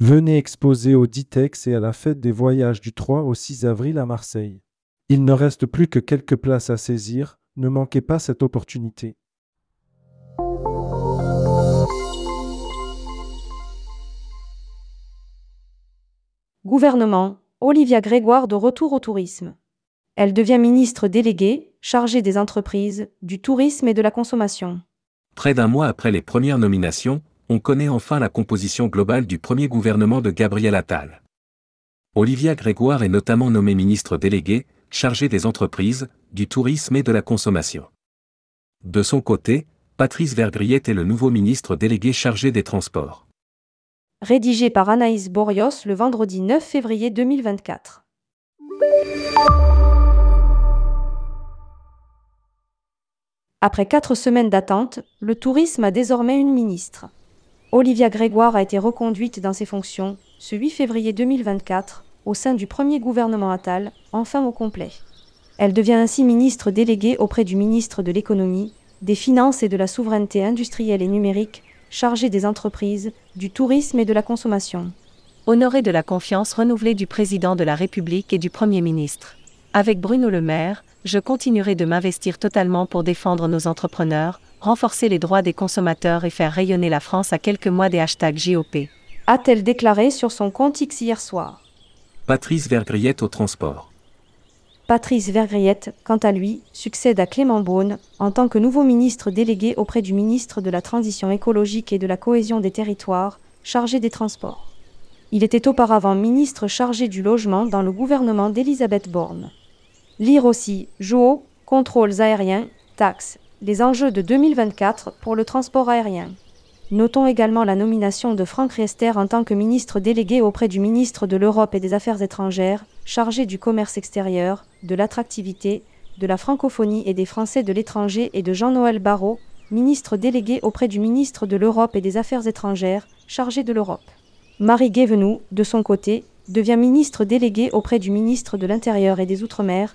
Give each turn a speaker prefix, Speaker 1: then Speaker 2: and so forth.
Speaker 1: Venez exposer au Ditex et à la fête des voyages du 3 au 6 avril à Marseille. Il ne reste plus que quelques places à saisir, ne manquez pas cette opportunité.
Speaker 2: Gouvernement, Olivia Grégoire de retour au tourisme. Elle devient ministre déléguée, chargée des entreprises, du tourisme et de la consommation.
Speaker 3: Près d'un mois après les premières nominations, on connaît enfin la composition globale du premier gouvernement de Gabriel Attal. Olivia Grégoire est notamment nommée ministre déléguée, chargée des entreprises, du tourisme et de la consommation. De son côté, Patrice Vergriette est le nouveau ministre délégué chargé des transports.
Speaker 2: Rédigé par Anaïs Borios le vendredi 9 février 2024. Après quatre semaines d'attente, le tourisme a désormais une ministre. Olivia Grégoire a été reconduite dans ses fonctions ce 8 février 2024 au sein du premier gouvernement Attal, enfin au complet. Elle devient ainsi ministre déléguée auprès du ministre de l'économie, des finances et de la souveraineté industrielle et numérique, chargée des entreprises, du tourisme et de la consommation.
Speaker 4: Honorée de la confiance renouvelée du président de la République et du Premier ministre. Avec Bruno Le Maire, je continuerai de m'investir totalement pour défendre nos entrepreneurs, renforcer les droits des consommateurs et faire rayonner la France à quelques mois des hashtags JOP.
Speaker 2: A-t-elle déclaré sur son compte X hier soir
Speaker 3: Patrice Vergriette au transport.
Speaker 2: Patrice Vergriette, quant à lui, succède à Clément Beaune en tant que nouveau ministre délégué auprès du ministre de la Transition écologique et de la cohésion des territoires, chargé des transports. Il était auparavant ministre chargé du logement dans le gouvernement d'Elisabeth Borne. Lire aussi JO, contrôles aériens, taxes, les enjeux de 2024 pour le transport aérien. Notons également la nomination de Franck Riester en tant que ministre délégué auprès du ministre de l'Europe et des Affaires étrangères, chargé du commerce extérieur, de l'attractivité, de la francophonie et des Français de l'étranger et de Jean-Noël Barrot, ministre délégué auprès du ministre de l'Europe et des Affaires étrangères, chargé de l'Europe. Marie Guévenoux, de son côté, devient ministre délégué auprès du ministre de l'Intérieur et des Outre-mer,